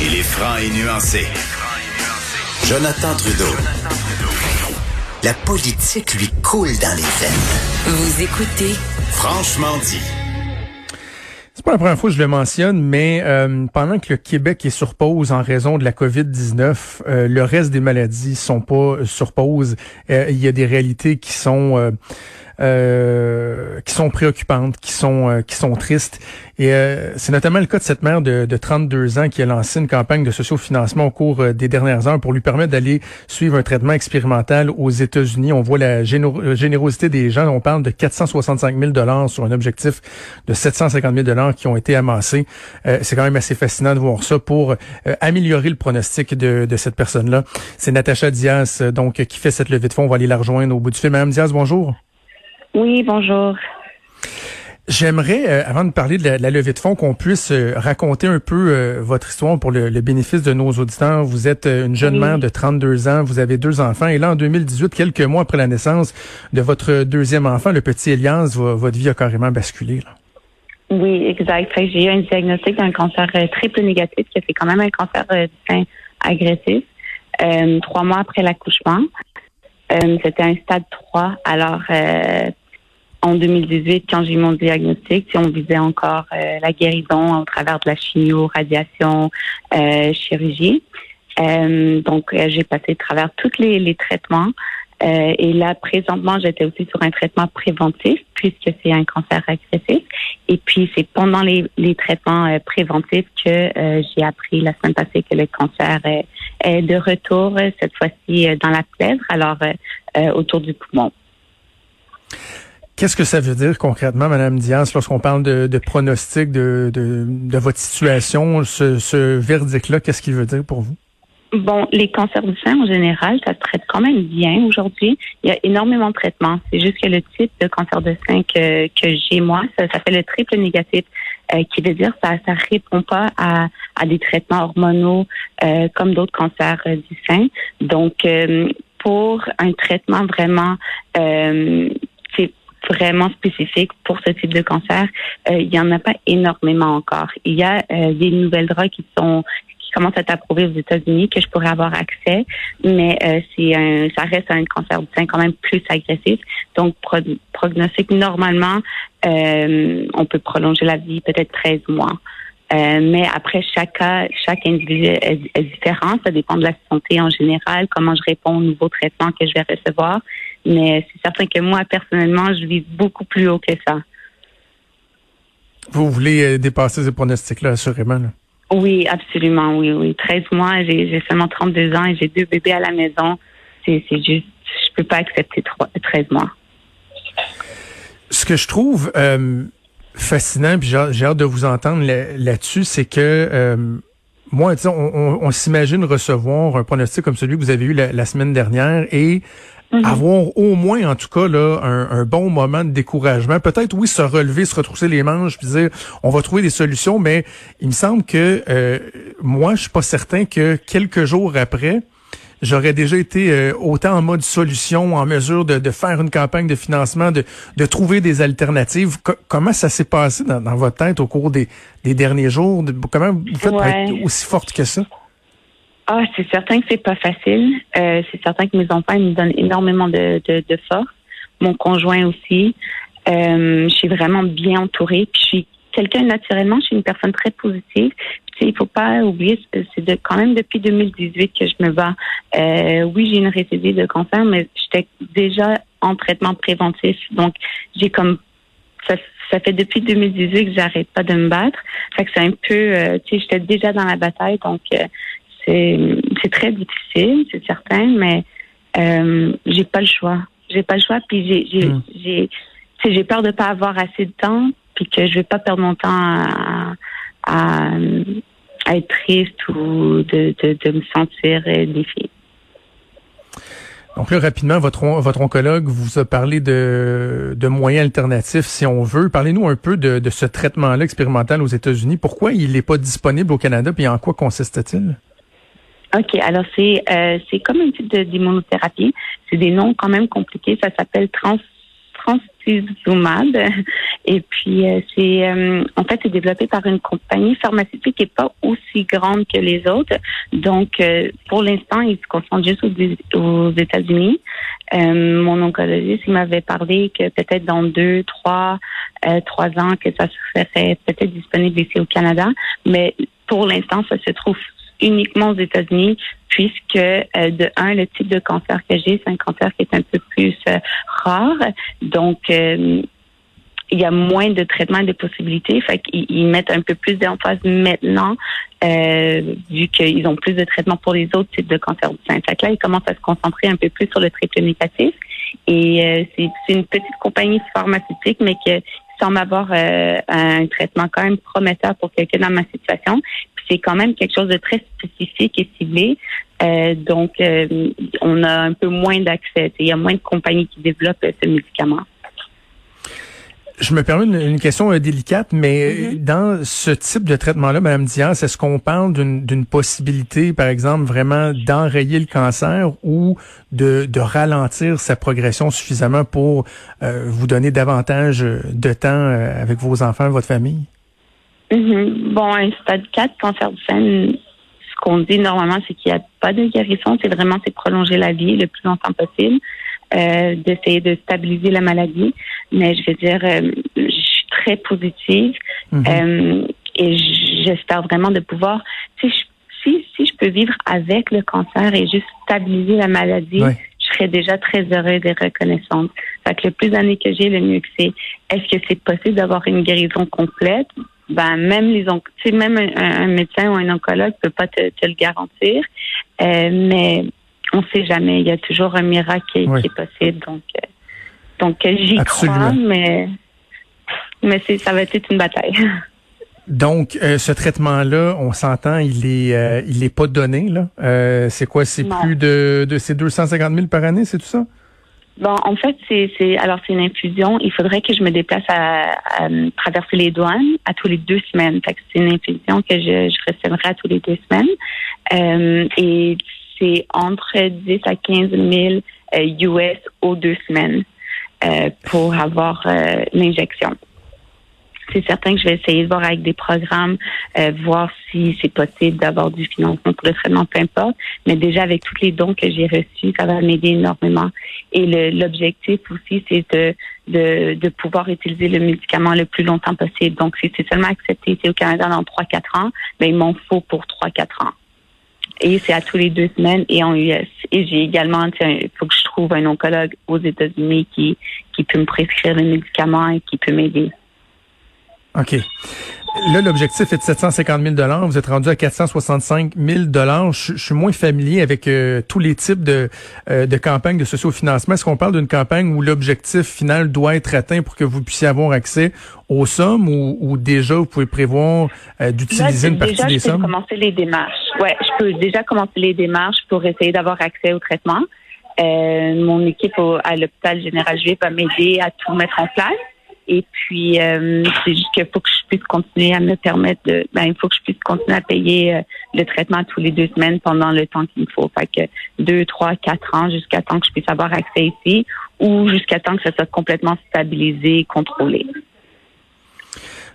Il est franc et nuancé. Jonathan Trudeau. La politique lui coule dans les veines. Vous écoutez Franchement dit. C'est pas la première fois que je le mentionne, mais euh, pendant que le Québec est sur pause en raison de la COVID-19, euh, le reste des maladies sont pas sur pause. Euh, il y a des réalités qui sont euh, qui sont préoccupantes, qui sont euh, qui sont tristes. Et euh, c'est notamment le cas de cette mère de, de 32 ans qui a lancé une campagne de sociofinancement au cours des dernières heures pour lui permettre d'aller suivre un traitement expérimental aux États-Unis. On voit la générosité des gens. On parle de 465 000 dollars sur un objectif de 750 000 dollars qui ont été amassés. c'est quand même assez fascinant de voir ça pour améliorer le pronostic de, de cette personne-là. C'est Natacha Diaz donc qui fait cette levée de fonds. On va aller la rejoindre au bout du film. Madame Diaz, bonjour. Oui, bonjour. J'aimerais, euh, avant de parler de la, levée de fonds, qu'on puisse euh, raconter un peu euh, votre histoire pour le, bénéfice de nos auditeurs. Vous êtes une jeune mère de 32 ans, vous avez deux enfants, et là, en 2018, quelques mois après la naissance de votre deuxième enfant, le petit Elias, votre vie a carrément basculé. Oui, exact. J'ai eu un diagnostic d'un cancer triple négatif, qui a fait quand même un cancer du sein agressif, trois mois après l'accouchement. C'était un stade 3. Alors, en 2018, quand j'ai eu mon diagnostic, on visait encore euh, la guérison au travers de la chimio, radiation, euh, chirurgie. Euh, donc, euh, j'ai passé à travers tous les, les traitements. et là, présentement, j'étais aussi sur un traitement préventif puisque c'est un cancer agressif. Et puis, c'est pendant les, les traitements préventifs que j'ai appris la semaine passée que le cancer est de retour, cette fois-ci dans la plèvre, alors autour du poumon. Qu'est-ce que ça veut dire concrètement, Madame Diaz, lorsqu'on parle de, de pronostic de, de, de, votre situation, ce, ce verdict-là, qu'est-ce qu'il veut dire pour vous? Bon, les cancers du sein en général, ça se traite quand même bien aujourd'hui. Il y a énormément de traitements. C'est juste que le type de cancer de sein que, que j'ai moi, ça, ça, fait le triple négatif, euh, qui veut dire ça ça répond pas à, à des traitements hormonaux euh, comme d'autres cancers euh, du sein. Donc euh, pour un traitement vraiment vraiment spécifique pour ce type de cancer, euh, il y en a pas énormément encore. Il y a euh, des nouvelles drogues qui sont qui commencent à être approuvées aux États-Unis que je pourrais avoir accès, mais euh, c'est un, ça reste un cancer du sein quand même plus agressif. Donc prognostic normalement, on peut prolonger la vie peut-être 13 mois. mais après, chaque cas, chaque individu est, est, différent. Ça dépend de la santé en général, comment je réponds aux nouveaux traitements que je vais recevoir. Mais c'est certain que moi, personnellement, je vis beaucoup plus haut que ça. Vous voulez euh, dépasser ces pronostics-là, assurément. Oui, absolument, oui, oui. 13 mois, j'ai seulement 32 ans et j'ai deux bébés à la maison. C'est juste, je peux pas accepter 13 mois. Ce que je trouve euh, fascinant, puis j'ai hâte de vous entendre là-dessus, c'est que euh, moi, on, on, s'imagine recevoir un pronostic comme celui que vous avez eu la semaine dernière et Mhm. Avoir au moins, en tout cas, là, un, bon moment de découragement. Peut-être, oui, se relever, se retrousser les manches, puis dire, on va trouver des solutions, mais il me semble que euh, moi, je suis pas certain que quelques jours après, j'aurais déjà été euh, autant en mode solution, en mesure de, faire une campagne de financement, de, de trouver des alternatives. comment ça s'est passé dans, votre tête au cours des, derniers jours? comment vous faites pour être aussi forte que ça? Ah, c'est certain que c'est pas facile. Euh, c'est certain que mes enfants me donnent énormément de, de, de force. Mon conjoint aussi. Euh, je suis vraiment bien entourée. Puis je suis quelqu'un naturellement, je suis une personne très positive. Puis, il faut pas oublier, c'est de, quand même depuis 2018 que je me bats. Euh, oui, j'ai une récidive de cancer, mais j'étais déjà en traitement préventif. Donc, j'ai comme ça, ça fait depuis 2018 que j'arrête pas de me battre. Fait que c'est un peu, euh, tu sais, j'étais déjà dans la bataille, donc euh, c'est très difficile, c'est certain, mais euh, j'ai pas le choix. J'ai pas le choix, puis j'ai j'ai hmm. j'ai peur de pas avoir assez de temps, puis que je vais pas perdre mon temps à, à, être triste ou de, de, me sentir défiée. Donc là, rapidement, votre, votre oncologue vous a parlé de, de moyens alternatifs, si on veut. Parlez-nous un peu de, de ce traitement-là expérimental aux États-Unis. Pourquoi il n'est pas disponible au Canada, puis en quoi consiste-t-il? OK, alors c'est euh, c'est comme un type d'immunothérapie. C'est des noms quand même compliqués. Ça s'appelle trans Transfusumab. Et puis, euh, c'est euh, en fait, c'est développé par une compagnie pharmaceutique qui n'est pas aussi grande que les autres. Donc, euh, pour l'instant, ils se concentrent juste aux, aux États-Unis. mon oncologiste, il m'avait parlé que peut-être dans deux, trois, trois ans, que ça serait peut-être disponible ici au Canada. Mais pour l'instant, ça se trouve uniquement aux États-Unis, puisque euh, de un, le type de cancer que j'ai, c'est un cancer qui est un peu plus euh, rare. Donc, euh, il y a moins de traitements et de possibilités. Fait qu'ils mettent un peu plus d'emphase maintenant, vu qu'ils ont plus de traitements pour les autres types de cancer du sein. Fait que là, ils commencent à se concentrer un peu plus sur le triple négatif. Et c'est une petite compagnie pharmaceutique, mais qui semble avoir un traitement quand même prometteur pour quelqu'un dans ma situation c'est quand même quelque chose de très spécifique et ciblé. Euh, donc, euh, on a un peu moins d'accès. Il y a moins de compagnies qui développent ce médicament. Je me permets une, question euh, délicate, mais mm-hmm. dans ce type de traitement-là, Mme Diaz, est-ce qu'on parle d'une possibilité, par exemple, vraiment d'enrayer le cancer ou de, ralentir sa progression suffisamment pour vous donner davantage de temps avec vos enfants, votre famille? Mhm. Bon, un stade 4, cancer du sein, ce qu'on dit normalement, c'est qu'il n'y a pas de guérison. C'est vraiment c'est prolonger la vie le plus longtemps possible, euh, d'essayer de stabiliser la maladie. Mais je veux dire, euh, je suis très positive mhm. euh, et j'espère vraiment de pouvoir, si je, si, si je peux vivre avec le cancer et juste stabiliser la maladie, je serais déjà très heureuse et reconnaissante. Fait que le plus d'années que j'ai, le mieux que c'est. Est-ce que c'est possible d'avoir une guérison complète? Ben même les même un, médecin ou un oncologue peut pas te, le garantir, euh, mais on sait jamais. Il y a toujours un miracle qui, est possible. Donc, euh, donc j'y crois, mais mais c'est ça va être une bataille. Donc, euh, ce traitement-là, on s'entend, il est, il est pas donné là. c'est quoi, c'est plus de, de c'est 250 000 par année, c'est tout ça? Bon, en fait, c'est alors c'est une infusion. Il faudrait que je me déplace à, traverser les douanes à tous les deux semaines. C'est une infusion que je, je recevrai à tous les deux semaines. Euh, et c'est entre 10 à 15 000 US aux deux semaines euh, pour avoir euh, l'injection c'est certain que je vais essayer de voir avec des programmes, euh, voir si c'est possible d'avoir du financement pour le traitement, peu importe. Mais déjà, avec tous les dons que j'ai reçus, ça va m'aider énormément. Et l'objectif aussi, c'est de, de, pouvoir utiliser le médicament le plus longtemps possible. Donc, si c'est seulement accepté au Canada dans 3-4 ans, ben, il m'en faut pour 3-4 ans. Et c'est à tous les deux semaines et en US. Et j'ai également, il faut que je trouve un oncologue aux États-Unis qui, qui peut me prescrire le médicament et qui peut m'aider. OK. Là, l'objectif est de 750 000 Vous êtes rendu à 465 000 je, je suis moins familier avec euh, tous les types de, euh, de campagnes de sociofinancement. Est-ce qu'on parle d'une campagne où l'objectif final doit être atteint pour que vous puissiez avoir accès aux sommes ou, déjà vous pouvez prévoir euh, d'utiliser une partie des sommes? Je peux commencer les démarches. Ouais, je peux déjà commencer les démarches pour essayer d'avoir accès au traitement. mon équipe à l'hôpital général juif va m'aider à tout mettre en place. Et puis, euh, c'est juste qu'il faut que je puisse continuer à me permettre de, ben, il faut que je puisse continuer à payer euh, le traitement tous les deux semaines pendant le temps qu'il me faut. Fait que deux, trois, quatre ans jusqu'à temps que je puisse avoir accès ici ou jusqu'à temps que ça soit complètement stabilisé, contrôlé.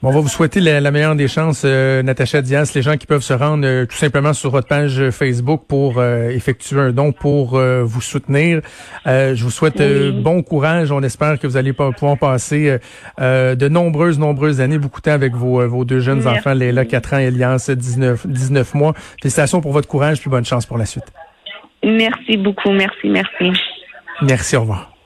Bon, on va vous souhaiter la, meilleure des chances, euh, Natacha Diaz. Les gens qui peuvent se rendre euh, tout simplement sur votre page Facebook pour euh, effectuer un don pour vous soutenir. je vous souhaite bon courage. On espère que vous allez pouvoir passer de nombreuses, nombreuses années, beaucoup de temps avec vos, vos deux jeunes enfants, Léla, 4 ans, Elias, 19, 19 mois. Félicitations pour votre courage, puis bonne chance pour la suite. Merci beaucoup. Merci, merci. Merci, au revoir.